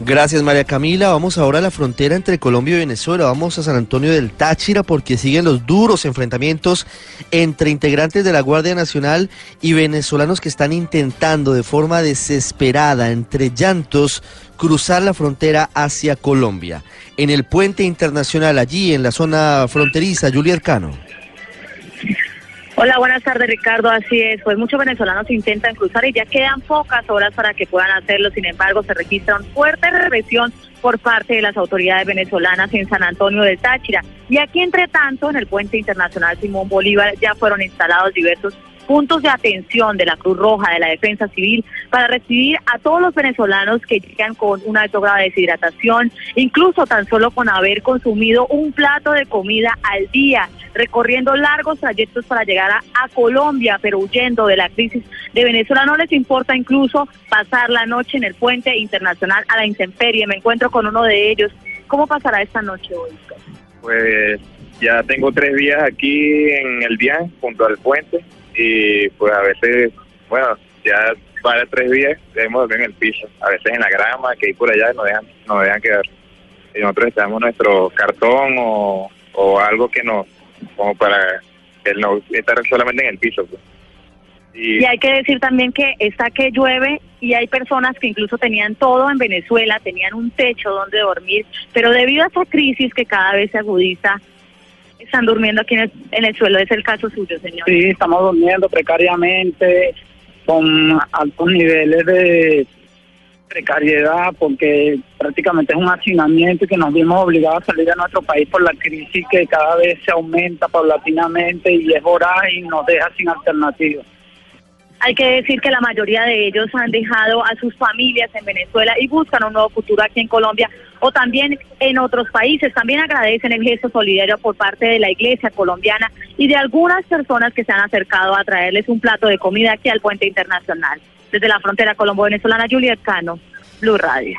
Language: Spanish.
Gracias María Camila. Vamos ahora a la frontera entre Colombia y Venezuela. Vamos a San Antonio del Táchira porque siguen los duros enfrentamientos entre integrantes de la Guardia Nacional y venezolanos que están intentando de forma desesperada, entre llantos, cruzar la frontera hacia Colombia. En el puente internacional allí en la zona fronteriza, Juliet Cano. Hola, buenas tardes Ricardo, así es, pues muchos venezolanos intentan cruzar y ya quedan pocas horas para que puedan hacerlo, sin embargo se registra una fuerte represión por parte de las autoridades venezolanas en San Antonio del Táchira. Y aquí, entre tanto, en el puente internacional Simón Bolívar ya fueron instalados diversos puntos de atención de la Cruz Roja, de la Defensa Civil, para recibir a todos los venezolanos que llegan con un alto grado de deshidratación, incluso tan solo con haber consumido un plato de comida al día, recorriendo largos trayectos para llegar a, Colombia, pero huyendo de la crisis de Venezuela. No les importa incluso pasar la noche en el puente internacional a la intemperie. Me encuentro con uno de ellos. ¿Cómo pasará esta noche hoy? Pues ya tengo tres días aquí en el día junto al puente y pues a veces, bueno, ya para tres días debemos dormir en el piso, a veces en la grama, que hay por allá nos dejan, nos dejan quedar. Y nosotros estamos nuestro cartón o, o algo que nos, como para que no estar solamente en el piso. Pues. Y, y, hay que decir también que está que llueve y hay personas que incluso tenían todo en Venezuela, tenían un techo donde dormir, pero debido a esa crisis que cada vez se agudiza, están durmiendo aquí en el, suelo. ¿Es el caso suyo, señor? Sí, estamos durmiendo precariamente, con altos niveles de precariedad, porque prácticamente es un hacinamiento y que nos vimos obligados a salir de nuestro país por la crisis que cada vez se aumenta paulatinamente y es voraz y nos deja sin alternativa. Hay que decir que la mayoría de ellos han dejado a sus familias en Venezuela y buscan un nuevo futuro aquí en Colombia o también en otros países. También agradecen el gesto solidario por parte de la iglesia colombiana y de algunas personas que se han acercado a traerles un plato de comida aquí al puente internacional. Desde la frontera colombo-venezolana, Juliet Cano, Blue Radio.